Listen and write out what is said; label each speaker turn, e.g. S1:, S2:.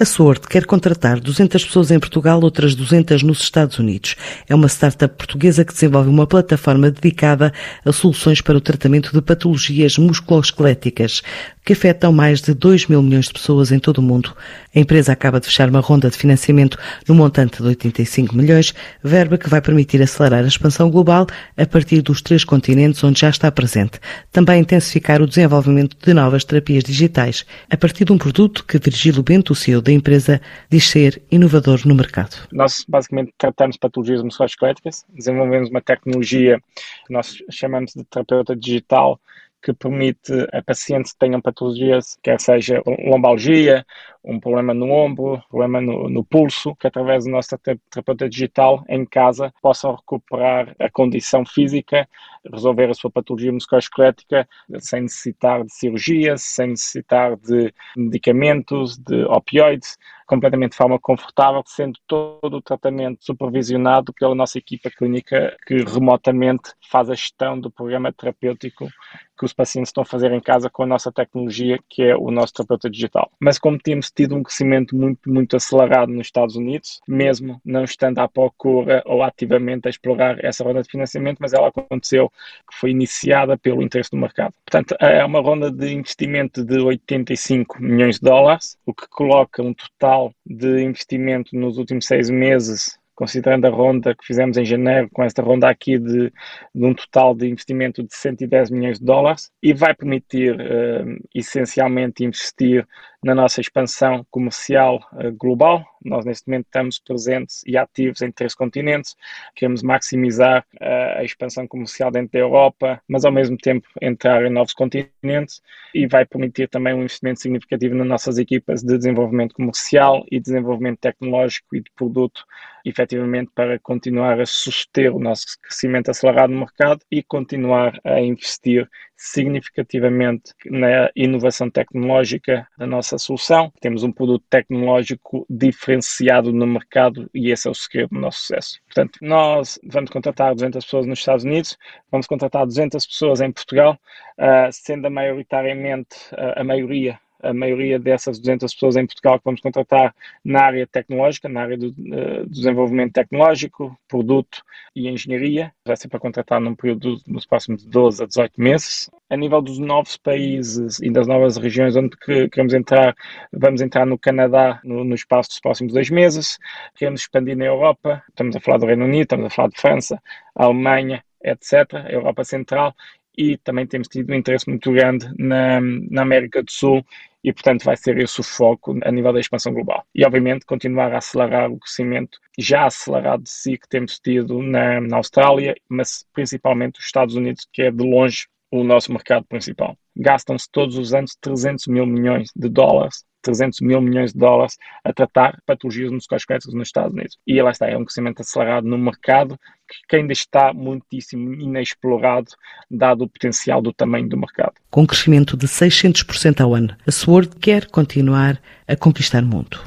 S1: A Sword quer contratar 200 pessoas em Portugal, outras 200 nos Estados Unidos. É uma startup portuguesa que desenvolve uma plataforma dedicada a soluções para o tratamento de patologias musculoesqueléticas que afetam mais de 2 mil milhões de pessoas em todo o mundo. A empresa acaba de fechar uma ronda de financiamento no montante de 85 milhões, verba que vai permitir acelerar a expansão global a partir dos três continentes onde já está presente. Também intensificar o desenvolvimento de novas terapias digitais, a partir de um produto que Virgílio Bento, o CEO da empresa, diz ser inovador no mercado.
S2: Nós basicamente tratamos patologias musculoesqueléticas, desenvolvemos uma tecnologia que nós chamamos de terapeuta digital que permite a pacientes que tenham patologias, quer seja lombalgia, um problema no ombro, problema no, no, pulso, que através do nosso terapeuta digital em casa possam recuperar a condição física, resolver a sua patologia musculoesquelética sem necessitar de cirurgias, sem necessitar de medicamentos, de opioides, completamente de forma confortável, sendo todo o tratamento supervisionado pela nossa equipa clínica que remotamente faz a gestão do programa terapêutico que os pacientes estão a fazer em casa com a nossa tecnologia, que é o nosso terapeuta digital. Mas como temos tido um crescimento muito, muito acelerado nos Estados Unidos, mesmo não estando à procura ou ativamente a explorar essa ronda de financiamento, mas ela aconteceu, que foi iniciada pelo interesse do mercado. Portanto, é uma ronda de investimento de 85 milhões de dólares, o que coloca um total de investimento nos últimos seis meses considerando a ronda que fizemos em janeiro, com esta ronda aqui de, de um total de investimento de 110 milhões de dólares, e vai permitir uh, essencialmente investir na nossa expansão comercial uh, global. Nós, neste momento, estamos presentes e ativos em três continentes. Queremos maximizar uh, a expansão comercial dentro da Europa, mas ao mesmo tempo entrar em novos continentes e vai permitir também um investimento significativo nas nossas equipas de desenvolvimento comercial e desenvolvimento tecnológico e de produto, efetivamente, para continuar a suster o nosso crescimento acelerado no mercado e continuar a investir significativamente na inovação tecnológica da nossa solução. Temos um produto tecnológico diferenciado no mercado e esse é o segredo do nosso sucesso. Portanto, nós vamos contratar 200 pessoas nos Estados Unidos, vamos contratar 200 pessoas em Portugal, uh, sendo maioritariamente uh, a maioria a maioria dessas 200 pessoas em Portugal que vamos contratar na área tecnológica, na área do uh, desenvolvimento tecnológico, produto e engenharia. Vai ser para contratar num período nos próximos 12 a 18 meses. A nível dos novos países e das novas regiões onde queremos entrar, vamos entrar no Canadá no, no espaço dos próximos dois meses. Queremos expandir na Europa. Estamos a falar do Reino Unido, estamos a falar de França, Alemanha, etc., Europa Central e também temos tido um interesse muito grande na, na América do Sul e, portanto, vai ser esse o foco a nível da expansão global. E, obviamente, continuar a acelerar o crescimento já acelerado de si que temos tido na, na Austrália, mas principalmente os Estados Unidos, que é de longe o nosso mercado principal. Gastam-se todos os anos 300 mil milhões de dólares 300 mil milhões de dólares a tratar patologias musculoesqueléticas nos Estados Unidos. E lá está, é um crescimento acelerado no mercado que ainda está muitíssimo inexplorado, dado o potencial do tamanho do mercado.
S1: Com um crescimento de 600% ao ano, a Sword quer continuar a conquistar o mundo.